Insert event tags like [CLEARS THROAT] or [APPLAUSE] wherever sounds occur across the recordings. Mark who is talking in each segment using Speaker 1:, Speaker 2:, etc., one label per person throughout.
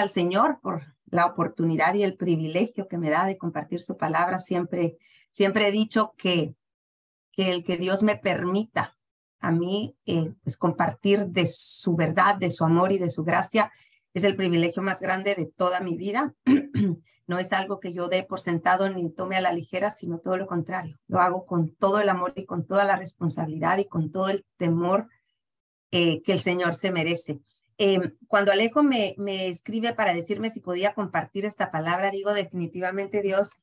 Speaker 1: Al Señor por la oportunidad y el privilegio que me da de compartir su palabra. Siempre, siempre he dicho que, que el que Dios me permita a mí eh, pues compartir de su verdad, de su amor y de su gracia es el privilegio más grande de toda mi vida. [CLEARS THROAT] no es algo que yo dé por sentado ni tome a la ligera, sino todo lo contrario. Lo hago con todo el amor y con toda la responsabilidad y con todo el temor eh, que el Señor se merece. Em, cuando Alejo me, me escribe para decirme si podía compartir esta palabra, digo definitivamente Dios,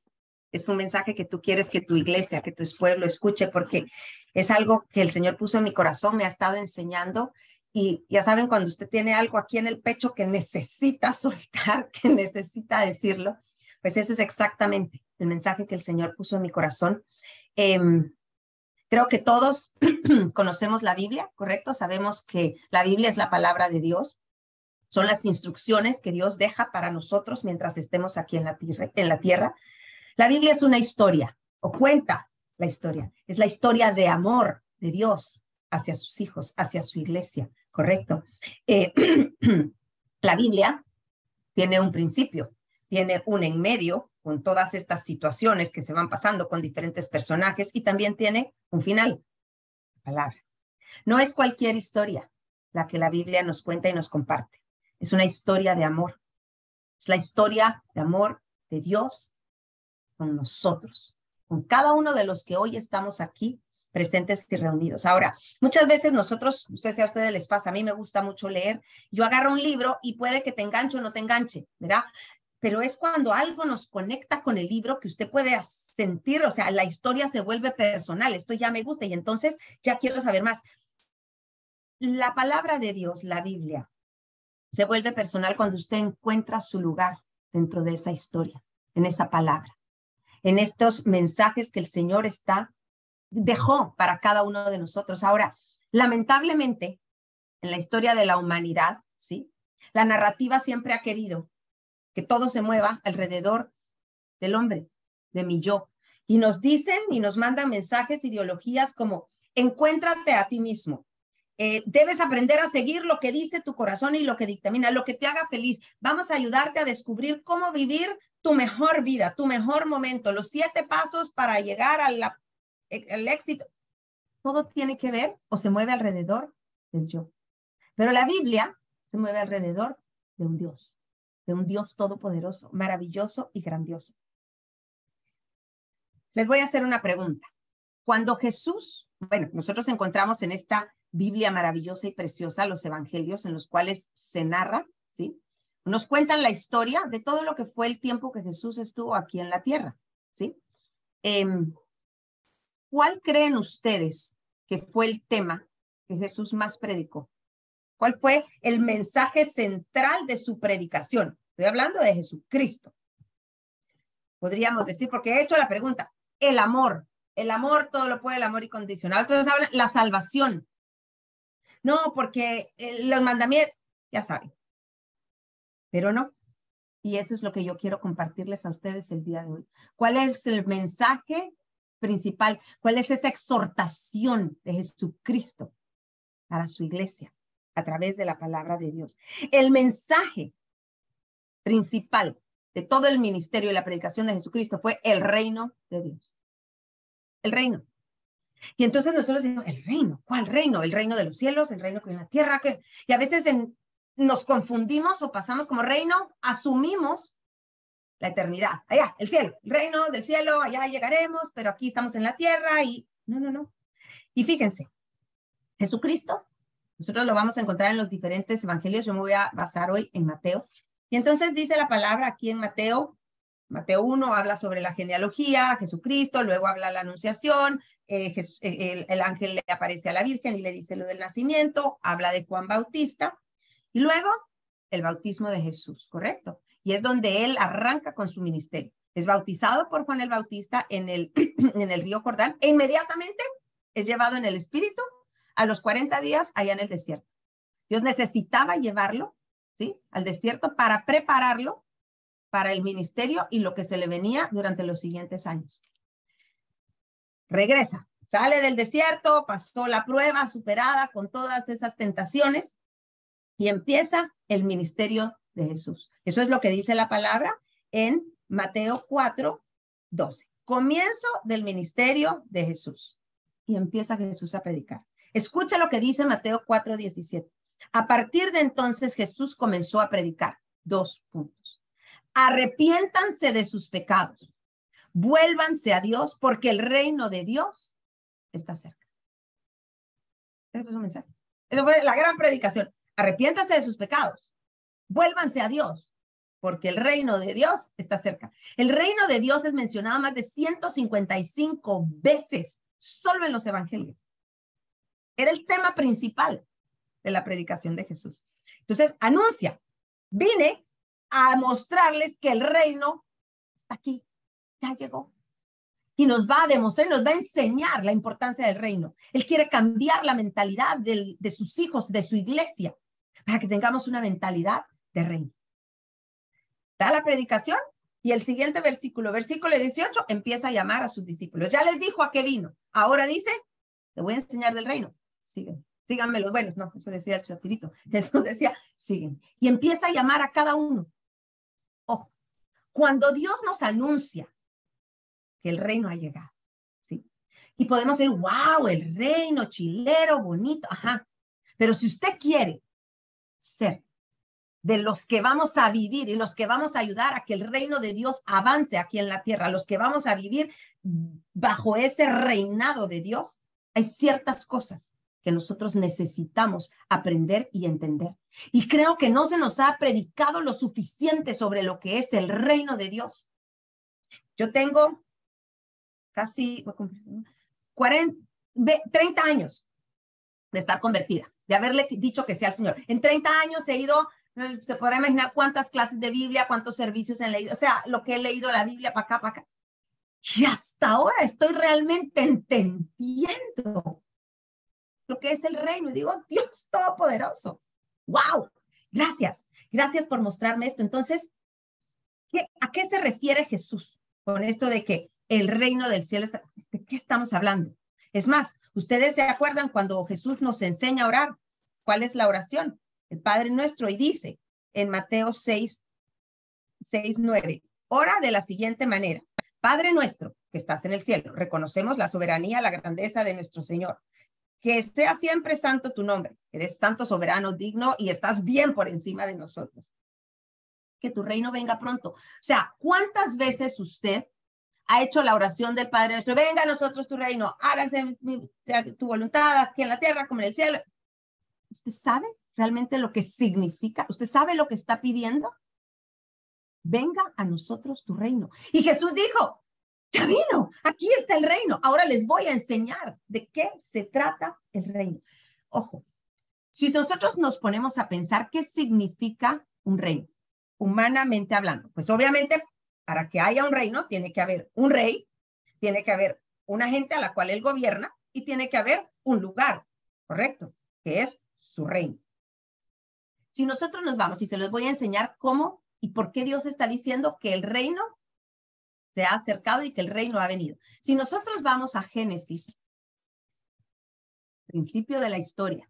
Speaker 1: es un mensaje que tú quieres que tu iglesia, que tu pueblo escuche, porque es algo que el Señor puso en mi corazón, me ha estado enseñando. Y ya saben, cuando usted tiene algo aquí en el pecho que necesita [LAUGHS] soltar, que necesita decirlo, pues eso es exactamente el mensaje que el Señor puso en mi corazón. Em, Creo que todos [CLEARS THROAT] conocemos la Biblia, ¿correcto? Sabemos que la Biblia es la palabra de Dios. Son las instrucciones que Dios deja para nosotros mientras estemos aquí en la, tierra. La Biblia es una historia o cuenta la historia. Es la historia de amor de Dios hacia sus hijos, hacia su iglesia, ¿correcto? Eh, [CLEARS THROAT] la Biblia tiene un principio, tiene un en medio con todas estas situaciones que se van pasando con diferentes personajes y también tiene un final, palabra. No es cualquier historia la que la Biblia nos cuenta y nos comparte. Es una historia de amor. Es la historia de amor de Dios con nosotros, con cada uno de los que hoy estamos aquí presentes y reunidos. Ahora, muchas veces nosotros, no sé si a ustedes les pasa, a mí me gusta mucho leer, yo agarro un libro y puede que te enganche o no te enganche, ¿verdad? Pero es cuando algo nos conecta con el libro que usted puede sentir, o sea, la historia se vuelve personal, esto ya me gusta y entonces ya quiero saber más. La palabra de Dios, la Biblia, se vuelve personal cuando usted encuentra su lugar dentro de esa historia, en esa palabra, en estos mensajes que el Señor está dejó para cada uno de nosotros. Ahora, lamentablemente, en la historia de la humanidad, ¿sí? La narrativa siempre ha querido que todo se mueva alrededor del hombre, de mi yo. Y nos dicen y nos mandan mensajes, ideologías como, encuéntrate a ti mismo. Eh, debes aprender a seguir lo que dice tu corazón y lo que dictamina, lo que te haga feliz. Vamos a ayudarte a descubrir cómo vivir tu mejor vida, tu mejor momento, los siete pasos para llegar al éxito. Todo tiene que ver o se mueve alrededor del yo. Pero la Biblia se mueve alrededor de un Dios de un Dios todopoderoso, maravilloso y grandioso. Les voy a hacer una pregunta. Cuando Jesús, bueno, nosotros encontramos en esta Biblia maravillosa y preciosa los evangelios en los cuales se narra, ¿sí? Nos cuentan la historia de todo lo que fue el tiempo que Jesús estuvo aquí en la tierra, ¿sí? Em, ¿Cuál creen ustedes que fue el tema que Jesús más predicó? ¿Cuál fue el mensaje central de su predicación? Estoy hablando de Jesucristo. Podríamos decir, porque he hecho la pregunta, el amor, el amor todo lo puede, el amor incondicional. Entonces hablan la salvación. No, porque eh, los mandamientos, ya saben. Pero no. Y eso es lo que yo quiero compartirles a ustedes el día de hoy. ¿Cuál es el mensaje principal? ¿Cuál es esa exhortación de Jesucristo para su iglesia? A través de la palabra de Dios. El mensaje principal de todo el ministerio y la predicación de Jesucristo fue el reino de Dios. El reino. Y entonces nosotros decimos, el reino, ¿cuál reino? El reino de los cielos, el reino que en la tierra, que... y a veces nos confundimos o pasamos como reino, asumimos la eternidad, allá, el cielo, el reino del cielo, allá llegaremos, pero aquí estamos en la tierra y no, no, no. Y fíjense, Jesucristo nosotros lo vamos a encontrar en los diferentes evangelios. Yo me voy a basar hoy en Mateo. Y entonces dice la palabra aquí en Mateo, Mateo 1 habla sobre la genealogía, Jesucristo, luego habla la anunciación, eh, eh, el, ángel le aparece a la Virgen y le dice lo del nacimiento, habla de Juan Bautista, Y luego el bautismo de Jesús, ¿correcto? Y es donde él arranca con su ministerio. Es bautizado por Juan el Bautista en el, [CLEARS THROAT] en el río Jordán e inmediatamente es llevado en el Espíritu a los 40 días allá en el desierto. Dios necesitaba llevarlo, ¿sí? Al desierto para prepararlo para el ministerio y lo que se le venía durante los siguientes años. Regresa, sale del desierto, pasó la prueba superada con todas esas tentaciones y empieza el ministerio de Jesús. Eso es lo que dice la palabra en Mateo 4, 12. Comienzo del ministerio de Jesús. Y empieza Jesús a predicar. Escucha lo que dice Mateo 4, 17. A partir de entonces Jesús comenzó a predicar. Dos puntos. Arrepiéntanse de sus pecados. Vuélvanse a Dios porque el reino de Dios está cerca. Ese fue su mensaje. Esa fue la gran predicación. Arrepiéntase de sus pecados. Vuélvanse a Dios porque el reino de Dios está cerca. El reino de Dios es mencionado más de 155 veces solo en los evangelios. Era el tema principal de la predicación de Jesús. Entonces, anuncia, vine a mostrarles que el reino está aquí, ya llegó. Y nos va a demostrar, nos va a enseñar la importancia del reino. Él quiere cambiar la mentalidad de sus hijos, de su iglesia, para que tengamos una mentalidad de reino. Da la predicación y el siguiente versículo, versículo 18, empieza a llamar a sus discípulos. Ya les dijo a qué vino. Ahora dice, te voy a enseñar del reino. Siguen síganme los no, eso decía el chapirito, [LAUGHS] Jesús decía, siguen. Y empieza a llamar a cada uno. Ojo, cuando Dios nos anuncia que el reino ha llegado, ¿sí? Y podemos decir, wow, el reino chilero, bonito, ajá. Pero si usted quiere ser de los que vamos a vivir y los que vamos a ayudar a que el reino de Dios avance aquí en la tierra, los que vamos a vivir bajo ese reinado de Dios, hay ciertas cosas que nosotros necesitamos aprender y entender. Y creo que no se nos ha predicado lo suficiente sobre lo que es el reino de Dios. Yo tengo casi 40, 30 años de estar convertida, de haberle dicho que sea el Señor. En 30 años he ido, se podrá imaginar cuántas clases de Biblia, cuántos servicios he leído, o sea, lo que he leído la Biblia para acá, para acá. Y hasta ahora estoy realmente entendiendo lo que es el reino. Y digo, Dios Todopoderoso. ¡Wow! Gracias. Gracias por mostrarme esto. Entonces, ¿a qué se refiere Jesús con esto de que el reino del cielo está? ¿De qué estamos hablando? Es más, ustedes se acuerdan cuando Jesús nos enseña a orar. ¿Cuál es la oración? El Padre Nuestro y dice en Mateo 6, 6, 9, ora de la siguiente manera. Padre nuestro que estás en el cielo, reconocemos la soberanía, la grandeza de nuestro Señor que sea siempre santo tu nombre. Eres santo, soberano, digno y estás bien por encima de nosotros. Que tu reino venga pronto. O sea, ¿cuántas veces usted ha hecho la oración del Padre nuestro? Venga a nosotros tu reino, hágase tu voluntad aquí en la tierra como en el cielo. ¿Usted sabe realmente lo que significa? ¿Usted sabe lo que está pidiendo? Venga a nosotros tu reino. Y Jesús dijo, ya vino, aquí está el reino. Ahora les voy a enseñar de qué se trata el reino. Ojo, si nosotros nos ponemos a pensar qué significa un reino, humanamente hablando, pues obviamente para que haya un reino tiene que haber un rey, tiene que haber una gente a la cual él gobierna y tiene que haber un lugar, ¿correcto? Que es su reino. Si nosotros nos vamos y se los voy a enseñar cómo y por qué Dios está diciendo que el reino se ha acercado y que el reino ha venido. Si nosotros vamos a Génesis, principio de la historia,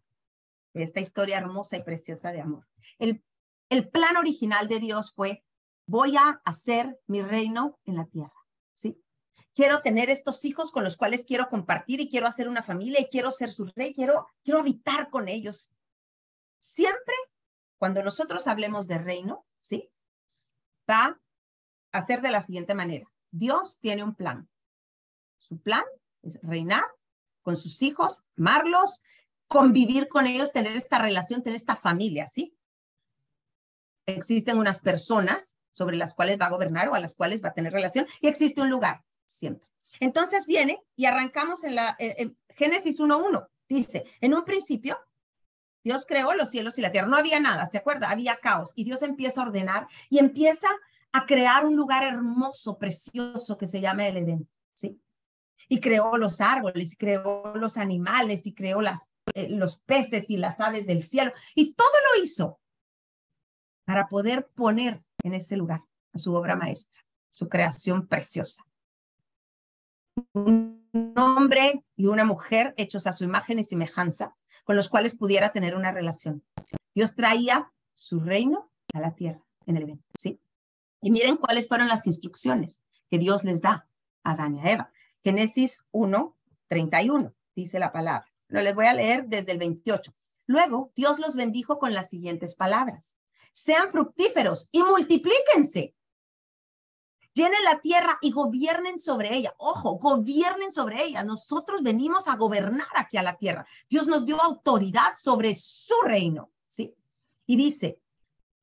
Speaker 1: de esta historia hermosa y preciosa de amor, el, el plan original de Dios fue, voy a hacer mi reino en la tierra, ¿sí? Quiero tener estos hijos con los cuales quiero compartir y quiero hacer una familia y quiero ser su rey, quiero, quiero habitar con ellos. Siempre cuando nosotros hablemos de reino, ¿sí? Va a ser de la siguiente manera. Dios tiene un plan. Su plan es reinar con sus hijos, amarlos, convivir con ellos, tener esta relación, tener esta familia, ¿sí? Existen unas personas sobre las cuales va a gobernar o a las cuales va a tener relación y existe un lugar, siempre. Entonces viene y arrancamos en la en Génesis 1.1. Dice, en un principio, Dios creó los cielos y la tierra. No había nada, ¿se acuerda? Había caos. Y Dios empieza a ordenar y empieza a crear un lugar hermoso, precioso que se llama el Edén. ¿sí? Y creó los árboles, y creó los animales, y creó las, eh, los peces y las aves del cielo. Y todo lo hizo para poder poner en ese lugar a su obra maestra, su creación preciosa. Un hombre y una mujer hechos a su imagen y semejanza, con los cuales pudiera tener una relación. Dios traía su reino a la tierra en el Edén, ¿sí? Y miren cuáles fueron las instrucciones que Dios les da a Adán y a Eva. Génesis 1, 31, dice la palabra. No les voy a leer desde el 28. Luego, Dios los bendijo con las siguientes palabras. Sean fructíferos y multiplíquense. Llenen la tierra y gobiernen sobre ella. Ojo, gobiernen sobre ella. Nosotros venimos a gobernar aquí a la tierra. Dios nos dio autoridad sobre su reino, ¿sí? Y dice,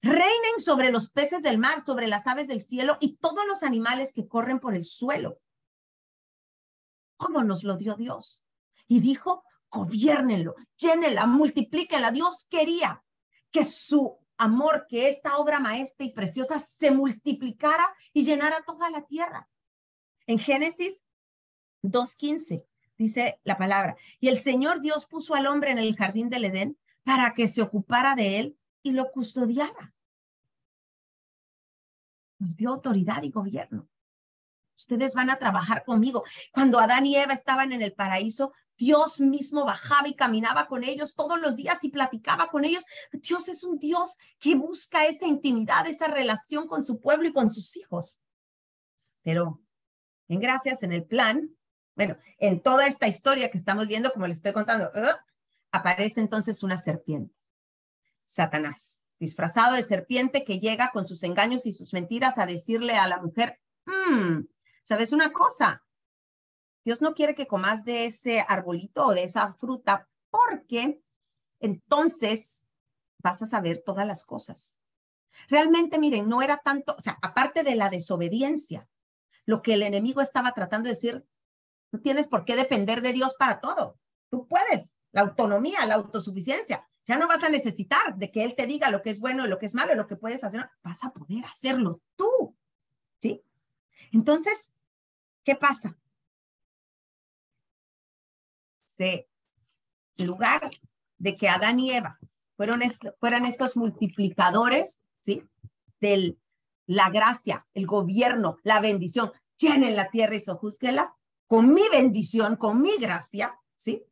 Speaker 1: reinen sobre los peces del mar, sobre las aves del cielo y todos los animales que corren por el suelo. ¿Cómo nos lo dio Dios? Y dijo, gobiernenlo, llénenla, multiplíquenla. Dios quería que su amor, que esta obra maestra y preciosa se multiplicara y llenara toda la tierra. En Génesis 2.15 dice la palabra, y el Señor Dios puso al hombre en el jardín del Edén para que se ocupara de él y lo custodiara nos dio autoridad y gobierno. Ustedes van a trabajar conmigo. Cuando Adán y Eva estaban en el paraíso, Dios mismo bajaba y caminaba con ellos todos los días y platicaba con ellos. Dios es un Dios que busca esa intimidad, esa relación con su pueblo y con sus hijos. Pero en gracias, en el plan, bueno, en toda esta historia que estamos viendo, como les estoy contando, ¡uh! aparece entonces una serpiente, Satanás disfrazado de serpiente que llega con sus engaños y sus mentiras a decirle a la mujer, mm, ¿sabes una cosa? Dios no quiere que comas de ese arbolito o de esa fruta porque entonces vas a saber todas las cosas. Realmente, miren, no era tanto, o sea, aparte de la desobediencia, lo que el enemigo estaba tratando de decir, no tienes por qué depender de Dios para todo. Tú puedes, la autonomía, la autosuficiencia. Ya no vas a necesitar de que Él te diga lo que es bueno lo que es malo, lo que puedes hacer. Vas a poder hacerlo tú. ¿Sí? Entonces, ¿qué pasa? Se, en lugar de que Adán y Eva fueron fueran estos multiplicadores, ¿sí? De la gracia, el gobierno, la bendición, llenen la tierra y sojúzguela con mi bendición, con mi gracia, ¿sí?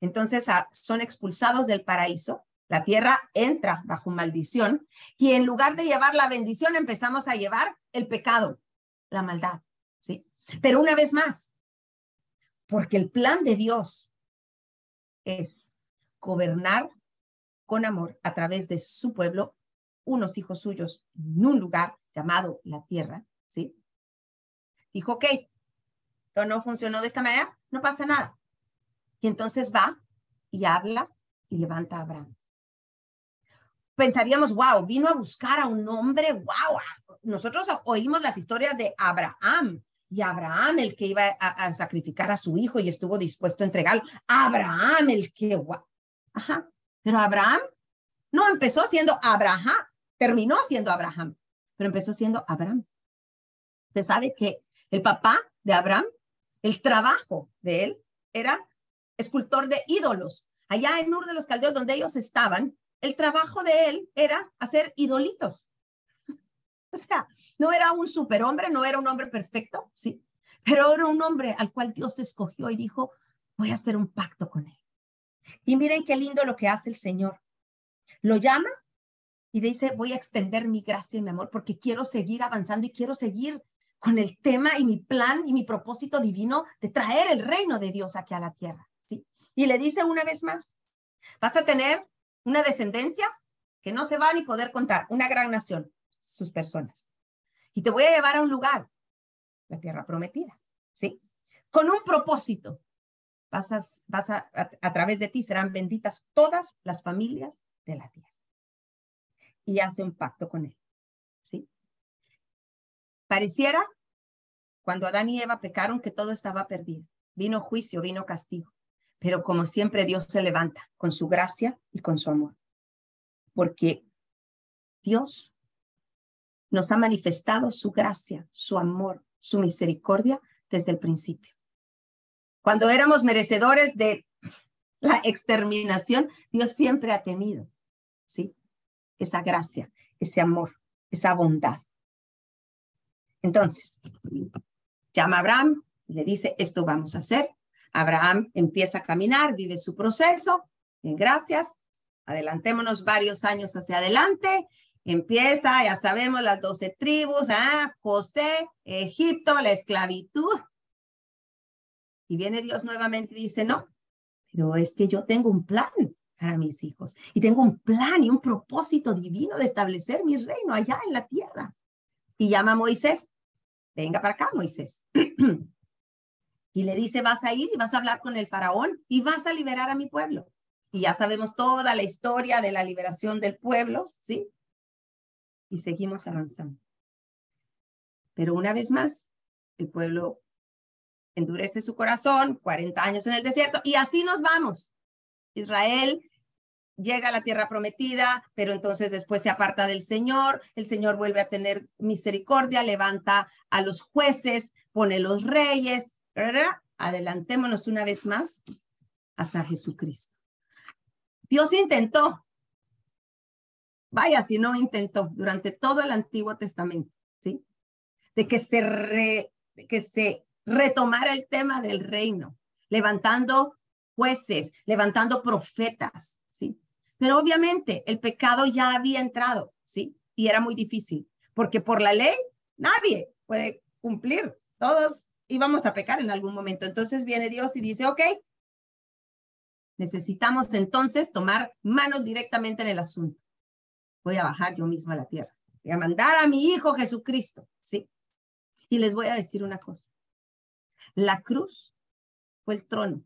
Speaker 1: Entonces ah, son expulsados del paraíso, la tierra entra bajo maldición y en lugar de llevar la bendición empezamos a llevar el pecado, la maldad, ¿sí? Pero una vez más, porque el plan de Dios es gobernar con amor a través de su pueblo, unos hijos suyos en un lugar llamado la tierra, ¿sí? Dijo, ok, esto no funcionó de esta manera, no pasa nada. Y entonces va y habla y levanta a Abraham. Pensaríamos, wow, vino a buscar a un hombre, wow. Nosotros oímos las historias de Abraham y Abraham el que iba a, sacrificar a su hijo y estuvo dispuesto a entregarlo. Abraham el que, wow. Ajá, pero Abraham no empezó siendo Abraham, terminó siendo Abraham, pero empezó siendo Abraham. Usted sabe que el papá de Abraham, el trabajo de él era escultor de ídolos. Allá en Ur de los Caldeos, donde ellos estaban, el trabajo de él era hacer idolitos. [LAUGHS] O sea, no era un superhombre, no era un hombre perfecto, sí, pero era un hombre al cual Dios escogió y dijo, voy a hacer un pacto con él. Y miren qué lindo lo que hace el Señor. Lo llama y dice, voy a extender mi gracia y mi amor porque quiero seguir avanzando y quiero seguir con el tema y mi plan y mi propósito divino de traer el reino de Dios aquí a la tierra. Y le dice una vez más, vas a tener una descendencia que no se va a ni poder contar, una gran nación, sus personas. Y te voy a llevar a un lugar, la tierra prometida, ¿sí? Con un propósito. Vas a, vas a, a, través de ti serán benditas todas las familias de la tierra. Y hace un pacto con él, ¿sí? Pareciera, cuando Adán y Eva pecaron, que todo estaba perdido. Vino juicio, vino castigo. Pero como siempre, Dios se levanta con su gracia y con su amor. Porque Dios nos ha manifestado su gracia, su amor, su misericordia desde el principio. Cuando éramos merecedores de la exterminación, Dios siempre ha tenido, ¿sí? Esa gracia, ese amor, esa bondad. Entonces, llama a Abraham y le dice, esto vamos a hacer. Abraham empieza a caminar, vive su proceso. En gracias. Adelantémonos varios años hacia adelante. Empieza, ya sabemos, las doce tribus, ah, José, Egipto, la esclavitud. Y viene Dios nuevamente y dice, no, pero es que yo tengo un plan para mis hijos y tengo un plan y un propósito divino de establecer mi reino allá en la tierra. Y llama a Moisés, venga para acá, Moisés. [CLEARS THROAT] y le dice, vas a ir y vas a hablar con el faraón y vas a liberar a mi pueblo. Y ya sabemos toda la historia de la liberación del pueblo, ¿sí? Y seguimos avanzando. Pero una vez más, el pueblo endurece su corazón, 40 años en el desierto, y así nos vamos. Israel llega a la tierra prometida, pero entonces después se aparta del Señor, el Señor vuelve a tener misericordia, levanta a los jueces, pone los reyes, adelantémonos una vez más hasta Jesucristo. Dios intentó, vaya si no intentó, durante todo el Antiguo Testamento, ¿sí? De que se, de que se retomara el tema del reino, levantando jueces, levantando profetas, ¿sí? Pero obviamente el pecado ya había entrado, ¿sí? Y era muy difícil, porque por la ley nadie puede cumplir. Todos íbamos a pecar en algún momento. Entonces viene Dios y dice, ok, necesitamos entonces tomar manos directamente en el asunto. Voy a bajar yo mismo a la tierra. Voy a mandar a mi Hijo Jesucristo, ¿sí? Y les voy a decir una cosa. La cruz fue el trono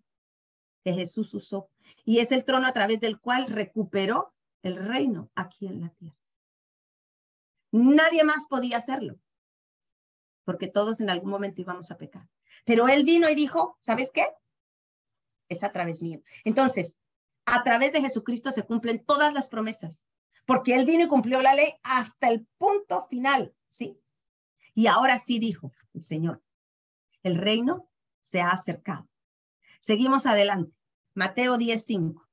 Speaker 1: que Jesús usó y es el trono a través del cual recuperó el reino aquí en la tierra. Nadie más podía hacerlo, porque todos en algún momento íbamos a pecar. Pero él vino y dijo, ¿sabes qué? Es a través mío. Entonces, a través de Jesucristo se cumplen todas las promesas, porque él vino y cumplió la ley hasta el punto final, ¿sí? Y ahora sí dijo el Señor, el reino se ha acercado. Seguimos adelante. Mateo 10.5.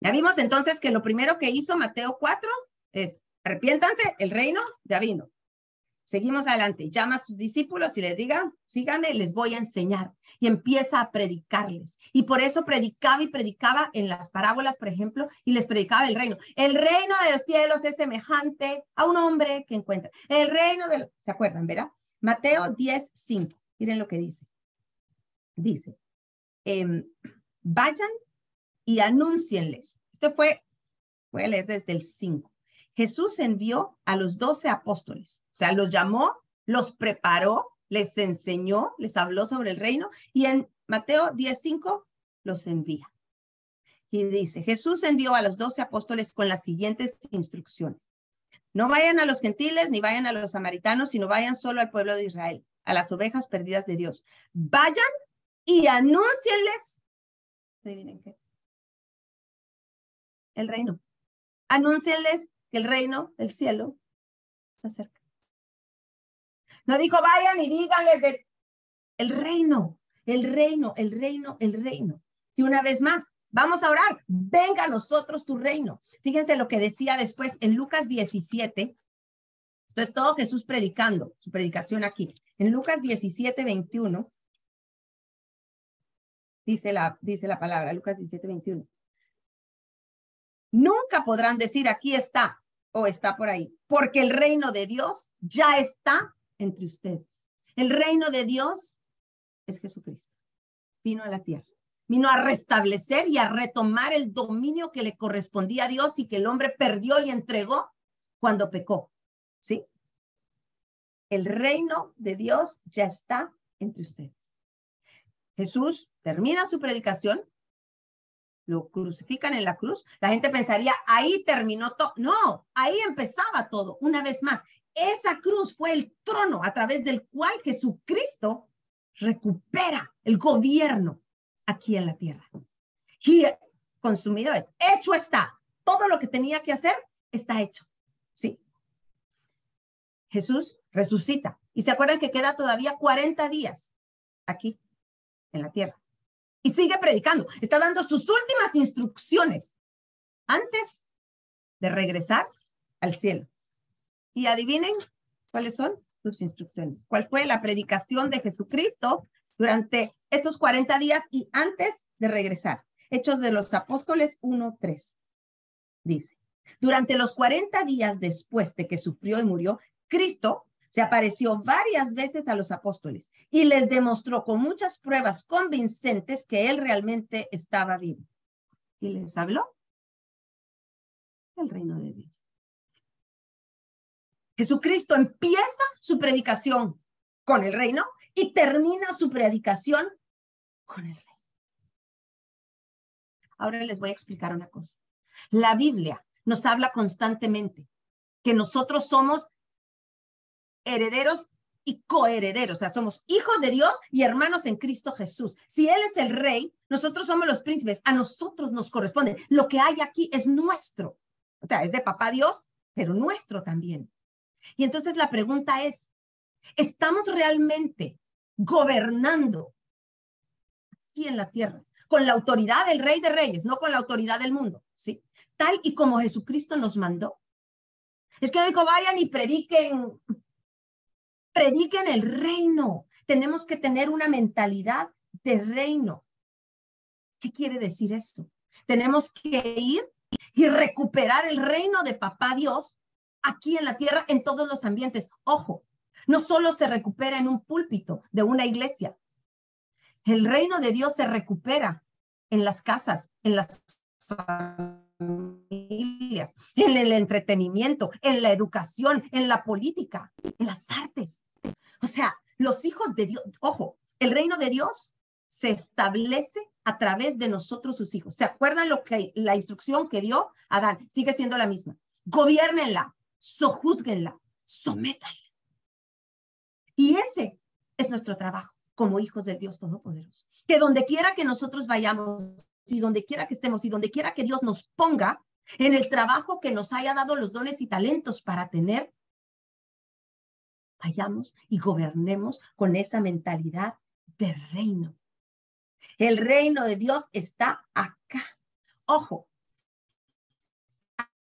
Speaker 1: Ya vimos entonces que lo primero que hizo Mateo 4 es, arrepiéntanse, el reino ya vino. Seguimos adelante, llama a sus discípulos y les diga, síganme, les voy a enseñar. Y empieza a predicarles. Y por eso predicaba y predicaba en las parábolas, por ejemplo, y les predicaba el reino. El reino de los cielos es semejante a un hombre que encuentra. El reino de, ¿se acuerdan, verdad? Mateo 10.5. Miren lo que dice. Dice, em, vayan y anúncienles. Este fue, voy a leer desde el 5. Jesús envió a los doce apóstoles, o sea, los llamó, los preparó, les enseñó, les habló sobre el reino y en Mateo 10.5 los envía. Y dice, Jesús envió a los doce apóstoles con las siguientes instrucciones. No vayan a los gentiles ni vayan a los samaritanos, sino vayan solo al pueblo de Israel a las ovejas perdidas de Dios. Vayan y anúncienles. Adivinen qué. El reino. Anúncienles que el reino del cielo se acerca. No dijo vayan y díganles de el reino, el reino, el reino, el reino. Y una vez más, vamos a orar. Venga a nosotros tu reino. Fíjense lo que decía después en Lucas 17, esto es todo Jesús predicando, su predicación aquí. En Lucas 17, 21, dice la, dice la palabra, Lucas 17, 21. Nunca podrán decir aquí está o está por ahí, porque el reino de Dios ya está entre ustedes. El reino de Dios es Jesucristo. Vino a la tierra. Vino a restablecer y a retomar el dominio que le correspondía a Dios y que el hombre perdió y entregó cuando pecó. ¿sí? El reino de Dios ya está entre ustedes. Jesús termina su predicación, lo crucifican en la cruz. La gente pensaría, ahí terminó todo. No, ahí empezaba todo. Una vez más, esa cruz fue el trono a través del cual Jesucristo recupera el gobierno aquí en la tierra. Y consumido, hecho está. Todo lo que tenía que hacer está hecho. Sí. Jesús resucita. Y se acuerdan que queda todavía 40 días aquí en la tierra. Y sigue predicando. Está dando sus últimas instrucciones antes de regresar al cielo. Y adivinen cuáles son sus instrucciones. ¿Cuál fue la predicación de Jesucristo durante estos 40 días y antes de regresar? Hechos de los Apóstoles 1.3. Dice, durante los 40 días después de que sufrió y murió, Cristo se apareció varias veces a los apóstoles y les demostró con muchas pruebas convincentes que él realmente estaba vivo. Y les habló del reino de Dios. Jesucristo empieza su predicación con el reino y termina su predicación con el reino. Ahora les voy a explicar una cosa. La Biblia nos habla constantemente que nosotros somos herederos y coherederos, o sea, somos hijos de Dios y hermanos en Cristo Jesús. Si Él es el rey, nosotros somos los príncipes, a nosotros nos corresponde. Lo que hay aquí es nuestro, o sea, es de papá Dios, pero nuestro también. Y entonces la pregunta es, ¿estamos realmente gobernando aquí en la tierra con la autoridad del rey de reyes, no con la autoridad del mundo, ¿sí? Tal y como Jesucristo nos mandó. Es que no dijo, vayan y prediquen prediquen el reino. Tenemos que tener una mentalidad de reino. ¿Qué quiere decir esto? Tenemos que ir y recuperar el reino de papá Dios aquí en la tierra, en todos los ambientes. Ojo, no solo se recupera en un púlpito de una iglesia. El reino de Dios se recupera en las casas, en las familias, en el entretenimiento, en la educación, en la política, en las artes. O sea, los hijos de Dios, ojo, el reino de Dios se establece a través de nosotros sus hijos. ¿Se acuerdan lo que la instrucción que dio Adán? Sigue siendo la misma. Gobiernenla, sojúzguenla, sométanla. Y ese es nuestro trabajo como hijos del Dios Todopoderoso. Que donde quiera que nosotros vayamos y donde quiera que estemos y donde quiera que Dios nos ponga en el trabajo que nos haya dado los dones y talentos para tener, vayamos y gobernemos con esa mentalidad de reino. El reino de Dios está acá. Ojo,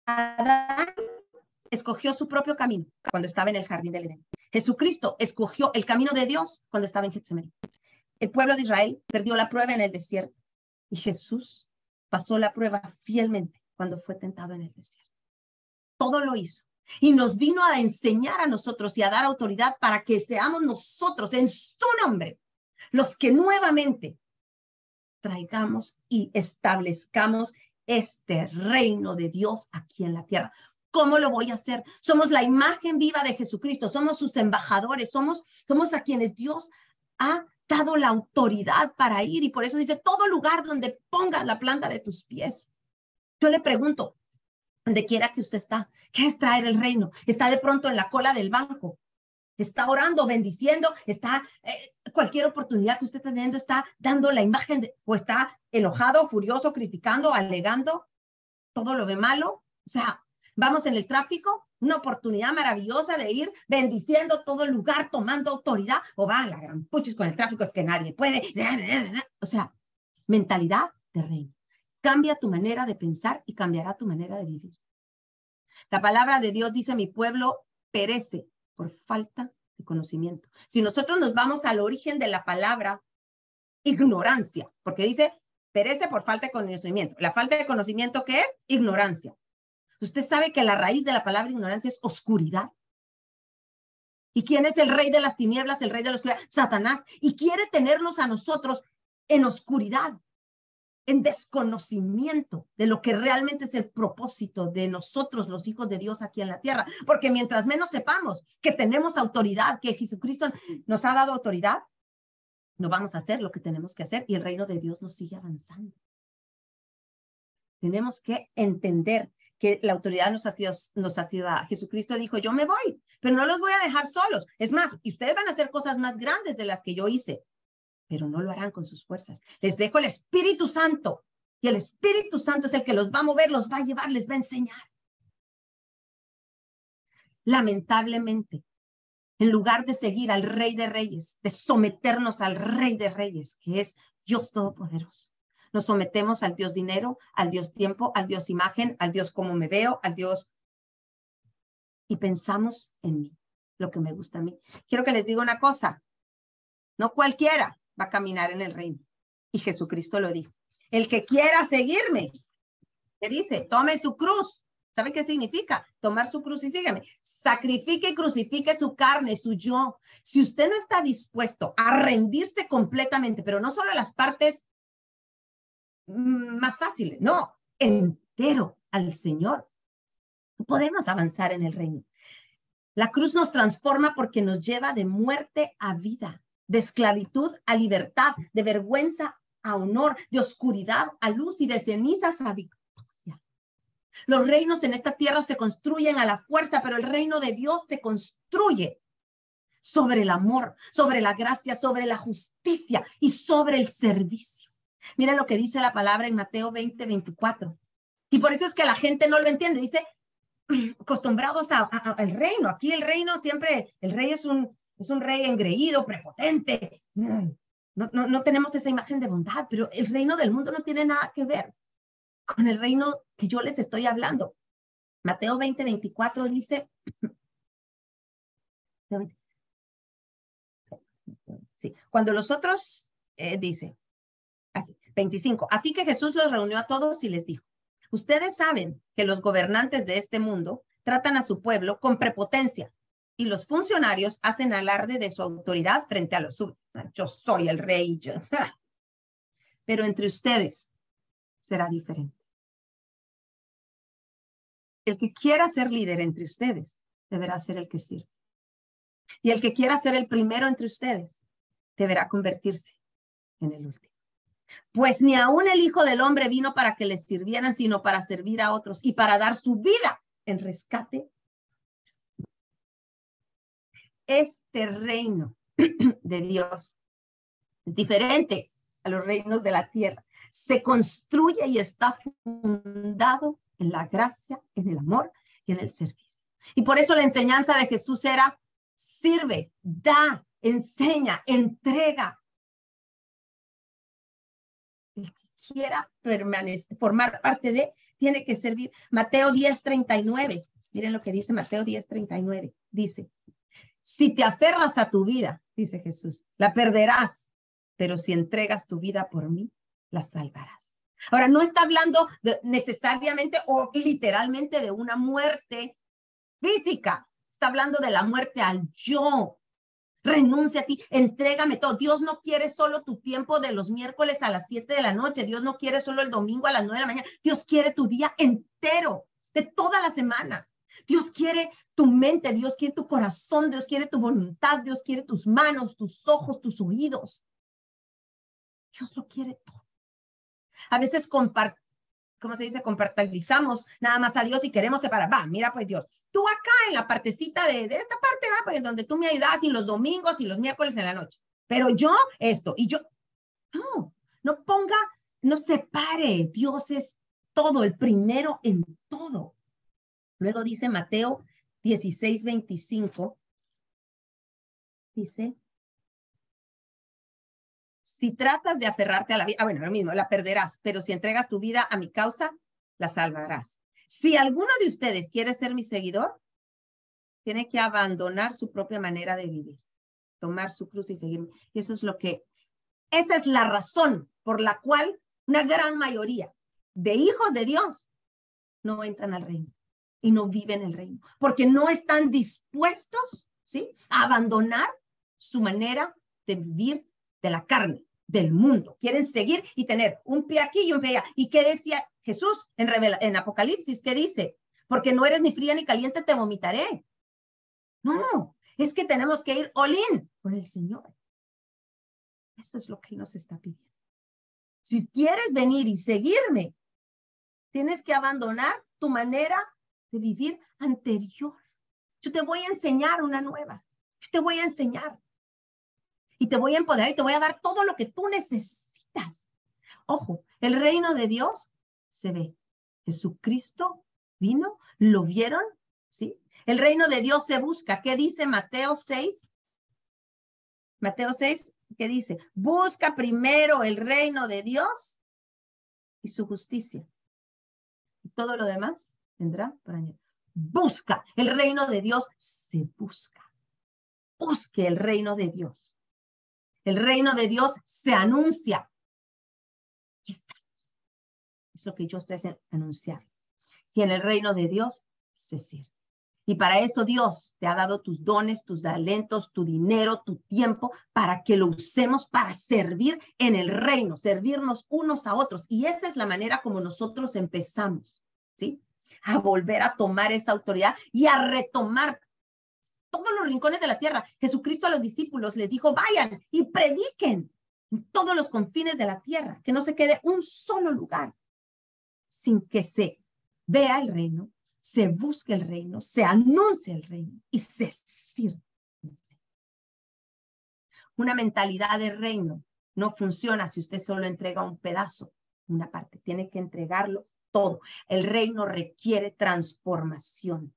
Speaker 1: Adán escogió su propio camino cuando estaba en el jardín del Edén. Jesucristo escogió el camino de Dios cuando estaba en Getsemaní. El pueblo de Israel perdió la prueba en el desierto y Jesús pasó la prueba fielmente cuando fue tentado en el desierto. Todo lo hizo y nos vino a enseñar a nosotros y a dar autoridad para que seamos nosotros en su nombre los que nuevamente traigamos y establezcamos este reino de Dios aquí en la tierra. ¿Cómo lo voy a hacer? Somos la imagen viva de Jesucristo, somos sus embajadores, somos, somos a quienes Dios ha dado la autoridad para ir y por eso dice, todo lugar donde pongas la planta de tus pies. Yo le pregunto, donde quiera que usted está. ¿Qué es traer el reino? Está de pronto en la cola del banco. Está orando, bendiciendo, está eh, cualquier oportunidad que usted está teniendo, está dando la imagen de, o está enojado, furioso, criticando, alegando, todo lo ve malo. O sea, vamos en el tráfico, una oportunidad maravillosa de ir bendiciendo todo el lugar, tomando autoridad, o va a la gran puchis con el tráfico, es que nadie puede. O sea, mentalidad de reino. Cambia tu manera de pensar y cambiará tu manera de vivir. La palabra de Dios dice, mi pueblo perece por falta de conocimiento. Si nosotros nos vamos al origen de la palabra ignorancia, porque dice, perece por falta de conocimiento. La falta de conocimiento, ¿qué es? Ignorancia. Usted sabe que la raíz de la palabra ignorancia es oscuridad. ¿Y quién es el rey de las tinieblas, el rey de la oscuridad? Satanás. Y quiere tenernos a nosotros en oscuridad en desconocimiento de lo que realmente es el propósito de nosotros, los hijos de Dios aquí en la tierra. Porque mientras menos sepamos que tenemos autoridad, que Jesucristo nos ha dado autoridad, no vamos a hacer lo que tenemos que hacer y el reino de Dios nos sigue avanzando. Tenemos que entender que la autoridad nos ha sido, nos ha sido. Jesucristo dijo, yo me voy, pero no los voy a dejar solos. Es más, ustedes van a hacer cosas más grandes de las que yo hice. pero no lo harán con sus fuerzas. Les dejo el Espíritu Santo y el Espíritu Santo es el que los va a mover, los va a llevar, les va a enseñar. Lamentablemente, en lugar de seguir al Rey de Reyes, de someternos al Rey de Reyes, que es Dios Todopoderoso, nos sometemos al Dios dinero, al Dios tiempo, al Dios imagen, al Dios como me veo, al Dios... Y pensamos en mí, lo que me gusta a mí. Quiero que les diga una cosa, no cualquiera va a caminar en el reino. Y Jesucristo lo dijo. El que quiera seguirme, ¿qué dice? Tome su cruz. ¿Sabe qué significa? Tomar su cruz y sígueme. Sacrifique y crucifique su carne, su yo. Si usted no está dispuesto a rendirse completamente, pero no solo las partes más fáciles, no, entero al Señor, podemos avanzar en el reino. La cruz nos transforma porque nos lleva de muerte a vida, de esclavitud a libertad, de vergüenza a honor, de oscuridad a luz y de cenizas a victoria. Los reinos en esta tierra se construyen a la fuerza, pero el reino de Dios se construye sobre el amor, sobre la gracia, sobre la justicia y sobre el servicio. Mira lo que dice la palabra en Mateo 20, 24. Y por eso es que la gente no lo entiende. Dice, [CLEARS THROAT] acostumbrados al reino. Aquí el reino siempre, el rey es un, es un rey engreído, prepotente. No, no, no tenemos esa imagen de bondad, pero el reino del mundo no tiene nada que ver con el reino que yo les estoy hablando. Mateo 20, 24 dice, [CLEARS THROAT] sí, cuando los otros, eh, dice, 25, así que Jesús los reunió a todos y les dijo, ustedes saben que los gobernantes de este mundo tratan a su pueblo con prepotencia y los funcionarios hacen alarde de su autoridad frente a los súbditos. Yo soy el rey, [LAUGHS] pero entre ustedes será diferente. El que quiera ser líder entre ustedes deberá ser el que sirve. Y el que quiera ser el primero entre ustedes deberá convertirse en el último. Pues ni aún el Hijo del Hombre vino para que les sirvieran, sino para servir a otros y para dar su vida en rescate. Este reino [CLEARS THROAT] de Dios es diferente a los reinos de la tierra. Se construye y está fundado en la gracia, en el amor y en el servicio. Y por eso la enseñanza de Jesús era, sirve, da, enseña, entrega. Quiera permanecer, formar parte de, tiene que servir. Mateo 10, 39. Miren lo que dice Mateo 10, 39. Dice, si te aferras a tu vida, dice Jesús, la perderás, pero si entregas tu vida por mí, la salvarás. Ahora, no está hablando necesariamente o literalmente de una muerte física, está hablando de la muerte al yo. Renuncia a ti, entrégame todo. Dios no quiere solo tu tiempo de los miércoles a las 7 de la noche, Dios no quiere solo el domingo a las 9 de la mañana, Dios quiere tu día entero, de toda la semana. Dios quiere tu mente, Dios quiere tu corazón, Dios quiere tu voluntad, Dios quiere tus manos, tus ojos, tus oídos. Dios lo quiere todo. A veces compart ¿cómo se dice? Compartalizamos nada más a Dios y queremos separar. Va, mira pues Dios, tú acá en la partecita de, de esta parte, va, pues donde tú me ayudas y los domingos y los miércoles en la noche. Pero yo esto y yo, no, no ponga, no separe. Dios es todo, el primero en todo. Luego dice Mateo 16, 25, dice, si tratas de aferrarte a la vida, ah, bueno, lo mismo, la perderás, pero si entregas tu vida a mi causa, la salvarás. Si alguno de ustedes quiere ser mi seguidor, tiene que abandonar su propia manera de vivir, tomar su cruz y seguirme. Y eso es lo que, esa es la razón por la cual una gran mayoría de hijos de Dios no entran al reino y no viven el reino, porque no están dispuestos, ¿sí? A abandonar su manera de vivir de la carne del mundo. Quieren seguir y tener un pie aquí y un pie allá. ¿Y qué decía Jesús en, en Apocalipsis? ¿Qué dice? Porque no eres ni fría ni caliente, te vomitaré. No, es que tenemos que ir in con el Señor. Eso es lo que nos está pidiendo. Si quieres venir y seguirme, tienes que abandonar tu manera de vivir anterior. Yo te voy a enseñar una nueva. Yo te voy a enseñar. Y te voy a empoderar y te voy a dar todo lo que tú necesitas. Ojo, el reino de Dios se ve. Jesucristo vino, lo vieron, ¿sí? El reino de Dios se busca. ¿Qué dice Mateo 6? Mateo 6, ¿qué dice? Busca primero el reino de Dios y su justicia. Y todo lo demás vendrá por año. Busca el reino de Dios, se busca. Busque el reino de Dios. El reino de Dios se anuncia. Aquí está. Es lo que yo estoy haciendo, anunciar. Y en el reino de Dios se sirve. Y para eso Dios te ha dado tus dones, tus talentos, tu dinero, tu tiempo, para que lo usemos para servir en el reino, servirnos unos a otros. Y esa es la manera como nosotros empezamos, ¿sí? A volver a tomar esa autoridad y a retomar todos los rincones de la tierra. Jesucristo a los discípulos les dijo, vayan y prediquen en todos los confines de la tierra, que no se quede un solo lugar sin que se vea el reino, se busque el reino, se anuncie el reino y se sirve. Una mentalidad de reino no funciona si usted solo entrega un pedazo, una parte, tiene que entregarlo todo. El reino requiere transformación.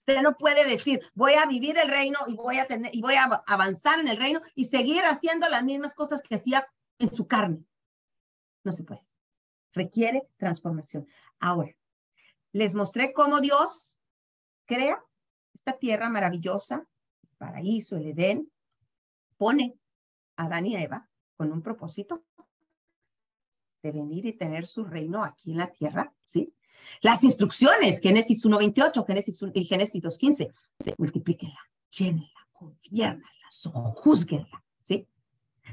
Speaker 1: Usted no puede decir, voy a vivir el reino y voy a tener y voy a avanzar en el reino y seguir haciendo las mismas cosas que hacía en su carne. No se puede. Requiere transformación. Ahora, les mostré cómo Dios crea esta tierra maravillosa, el paraíso, el Edén, pone a Adán y Eva con un propósito de venir y tener su reino aquí en la tierra, ¿sí? Las instrucciones, Génesis 1.28, Génesis y Génesis 2.15, multiplíquenla, llénenla, gobiernenla, sojúzguenla, ¿sí?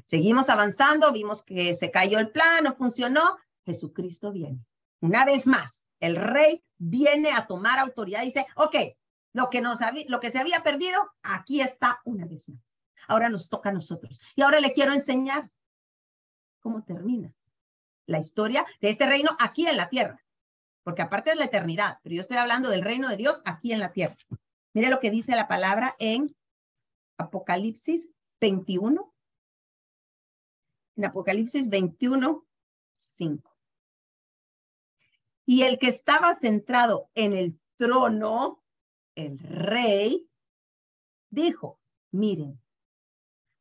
Speaker 1: Seguimos avanzando, vimos que se cayó el plan, no funcionó, Jesucristo viene. Una vez más, el rey viene a tomar autoridad y dice, ok, lo que, nos lo que se había perdido, aquí está una vez más. Ahora nos toca a nosotros. Y ahora le quiero enseñar cómo termina la historia de este reino aquí en la tierra porque aparte es la eternidad, pero yo estoy hablando del reino de Dios aquí en la tierra. Mire lo que dice la palabra en Apocalipsis 21. En Apocalipsis 21, 5. Y el que estaba centrado en el trono, el rey, dijo, miren,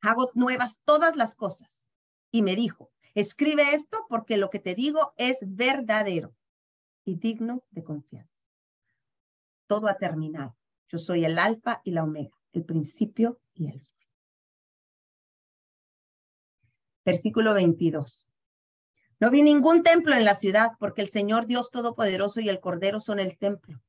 Speaker 1: hago nuevas todas las cosas. Y me dijo, escribe esto porque lo que te digo es verdadero y digno de confianza. Todo ha terminado. Yo soy el alfa y la omega, el principio y el fin. Versículo 22. No vi ningún templo en la ciudad porque el Señor Dios Todopoderoso y el Cordero son el templo.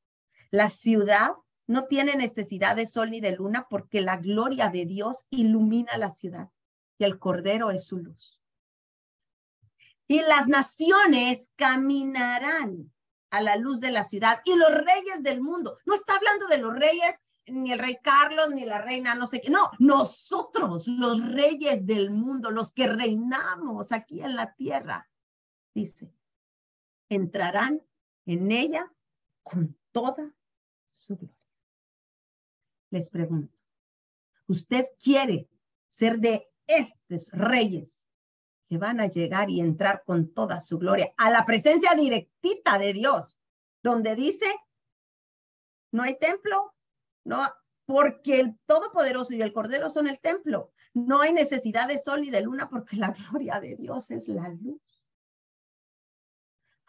Speaker 1: La ciudad no tiene necesidad de sol ni de luna porque la gloria de Dios ilumina la ciudad y el Cordero es su luz. Y las naciones caminarán a la luz de la ciudad y los reyes del mundo. No está hablando de los reyes, ni el rey Carlos, ni la reina, no sé qué. No, nosotros, los reyes del mundo, los que reinamos aquí en la tierra, dice, entrarán en ella con toda su gloria. Les pregunto, ¿usted quiere ser de estos reyes que van a llegar y entrar con toda su gloria a la presencia directita de Dios, donde dice, no hay templo, no, porque el Todopoderoso y el Cordero son el templo. No hay necesidad de sol ni de luna porque la gloria de Dios es la luz.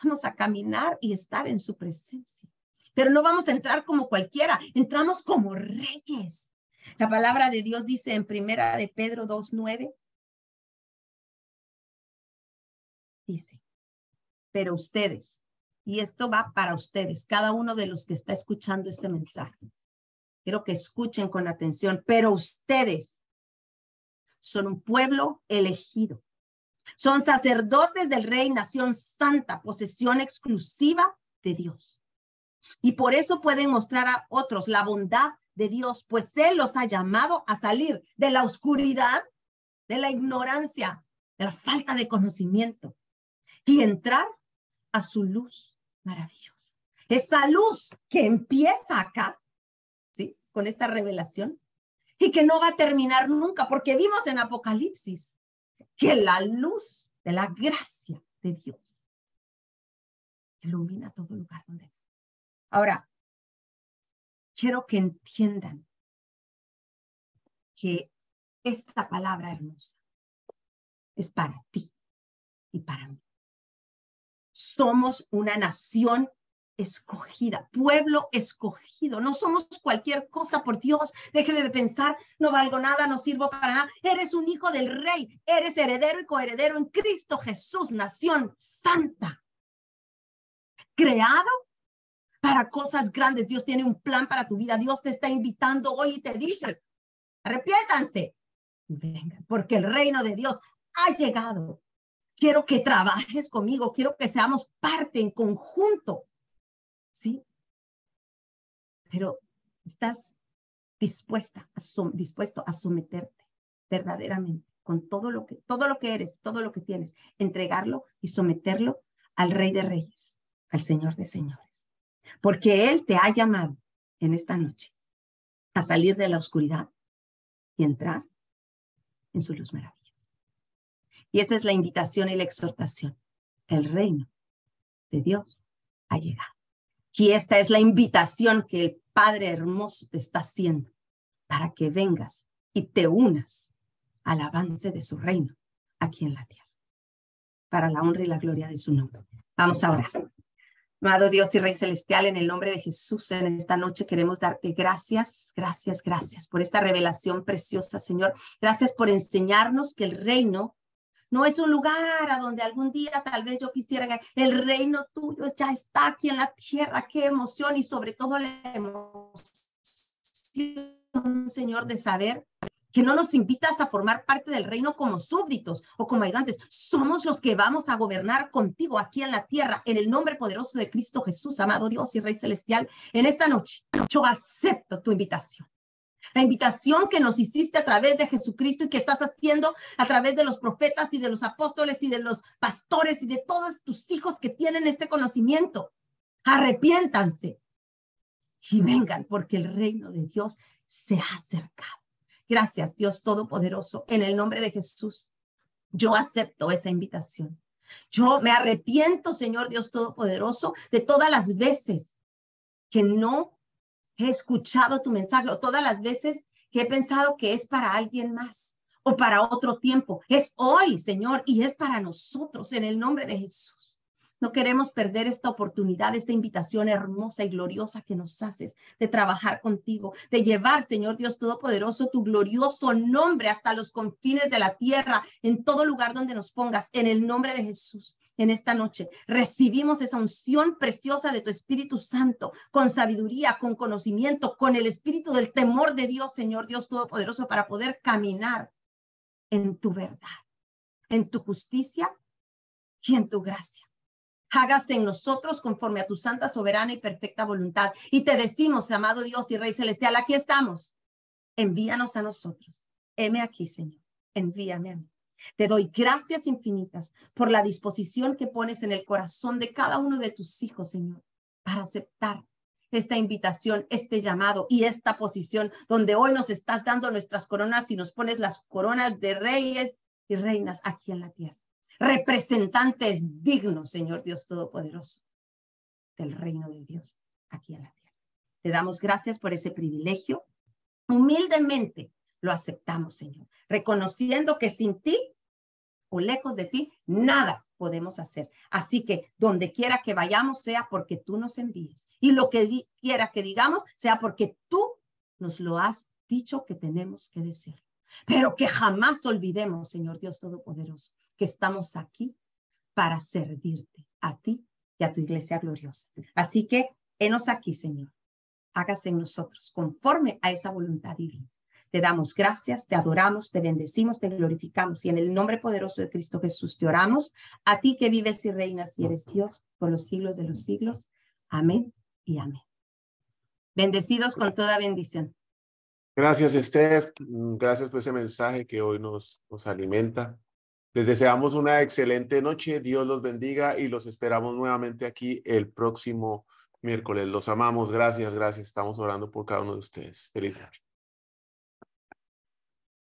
Speaker 1: Vamos a caminar y estar en su presencia. Pero no vamos a entrar como cualquiera, entramos como reyes. La palabra de Dios dice en primera de Pedro 2.9, dice, pero ustedes, y esto va para ustedes, cada uno de los que está escuchando este mensaje, quiero que escuchen con atención, pero ustedes son un pueblo elegido, son sacerdotes del rey, nación santa, posesión exclusiva de Dios. Y por eso pueden mostrar a otros la bondad de Dios, pues Él los ha llamado a salir de la oscuridad, de la ignorancia, de la falta de conocimiento y entrar a su luz maravillosa. Esa luz que empieza acá, ¿sí? Con esta revelación, y que no va a terminar nunca, porque vimos en Apocalipsis que la luz de la gracia de Dios ilumina todo lugar donde. Ahora, quiero que entiendan que esta palabra hermosa es para ti y para mí. Somos una nación escogida, pueblo escogido. No somos cualquier cosa por Dios. Deje de pensar, no valgo nada, no sirvo para nada. Eres un hijo del rey, eres heredero y coheredero en Cristo Jesús, nación santa. Creado para cosas grandes. Dios tiene un plan para tu vida. Dios te está invitando hoy y te dice, arrepiéntanse. Vengan, porque el reino de Dios ha llegado. Quiero que trabajes conmigo, quiero que seamos parte en conjunto ¿sí? Pero estás dispuesta, dispuesto a someterte verdaderamente con todo lo que, todo lo que eres, todo lo que tienes, entregarlo y someterlo al Rey de Reyes, al Señor de Señores. Porque Él te ha llamado en esta noche a salir de la oscuridad y entrar en su luz maravillosa. Y esa es la invitación y la exhortación. El reino de Dios ha llegado. Y esta es la invitación que el Padre hermoso te está haciendo para que vengas y te unas al avance de su reino aquí en la tierra, para la honra y la gloria de su nombre. Vamos a orar. Amado Dios y Rey Celestial, en el nombre de Jesús, en esta noche queremos darte gracias, gracias, gracias por esta revelación preciosa, Señor. Gracias por enseñarnos que el reino no es un lugar a donde algún día tal vez yo quisiera el reino tuyo ya está aquí en la tierra. Qué emoción y sobre todo la emoción, Señor, de saber que no nos invitas a formar parte del reino como súbditos o como ayudantes. Somos los que vamos a gobernar contigo aquí en la tierra, en el nombre poderoso de Cristo Jesús, amado Dios y Rey Celestial. En esta noche, yo acepto tu invitación. La invitación que nos hiciste a través de Jesucristo y que estás haciendo a través de los profetas y de los apóstoles y de los pastores y de todos tus hijos que tienen este conocimiento. Arrepiéntanse y vengan porque el reino de Dios se ha acercado. Gracias, Dios Todopoderoso, en el nombre de Jesús. Yo acepto esa invitación. Yo me arrepiento, Señor Dios Todopoderoso, de todas las veces que no he escuchado tu mensaje o todas las veces que he pensado que es para alguien más o para otro tiempo. Es hoy, Señor, y es para nosotros en el nombre de Jesús. No queremos perder esta oportunidad, esta invitación hermosa y gloriosa que nos haces de trabajar contigo, de llevar, Señor Dios Todopoderoso, tu glorioso nombre hasta los confines de la tierra, en todo lugar donde nos pongas, en el nombre de Jesús. En esta noche recibimos esa unción preciosa de tu Espíritu Santo, con sabiduría, con conocimiento, con el espíritu del temor de Dios, Señor Dios Todopoderoso, para poder caminar en tu verdad, en tu justicia y en tu gracia hágase en nosotros conforme a tu santa, soberana y perfecta voluntad. Y te decimos, amado Dios y Rey Celestial, aquí estamos. Envíanos a nosotros. Heme aquí, Señor. Envíame a mí. Te doy gracias infinitas por la disposición que pones en el corazón de cada uno de tus hijos, Señor, para aceptar esta invitación, este llamado y esta posición donde hoy nos estás dando nuestras coronas y nos pones las coronas de reyes y reinas aquí en la tierra representantes dignos, Señor Dios Todopoderoso, del reino de Dios aquí en la tierra. Te damos gracias por ese privilegio. Humildemente lo aceptamos, Señor, reconociendo que sin ti o lejos de ti, nada podemos hacer. Así que donde quiera que vayamos, sea porque tú nos envíes. Y lo que quiera que digamos, sea porque tú nos lo has dicho que tenemos que decir. Pero que jamás olvidemos, Señor Dios Todopoderoso, que estamos aquí para servirte a ti y a tu iglesia gloriosa. Así que, enos aquí, Señor. Hágase en nosotros conforme a esa voluntad divina. Te damos gracias, te adoramos, te bendecimos, te glorificamos y en el nombre poderoso de Cristo Jesús te oramos, a ti que vives y reinas y eres Dios por los siglos de los siglos. Amén y amén. Bendecidos con toda bendición.
Speaker 2: Gracias, Steph. Gracias por ese mensaje que hoy nos, nos alimenta. Les deseamos una excelente noche, Dios los bendiga y los esperamos nuevamente aquí el próximo miércoles. Los amamos, gracias, gracias. Estamos orando por cada uno de ustedes. Feliz noche.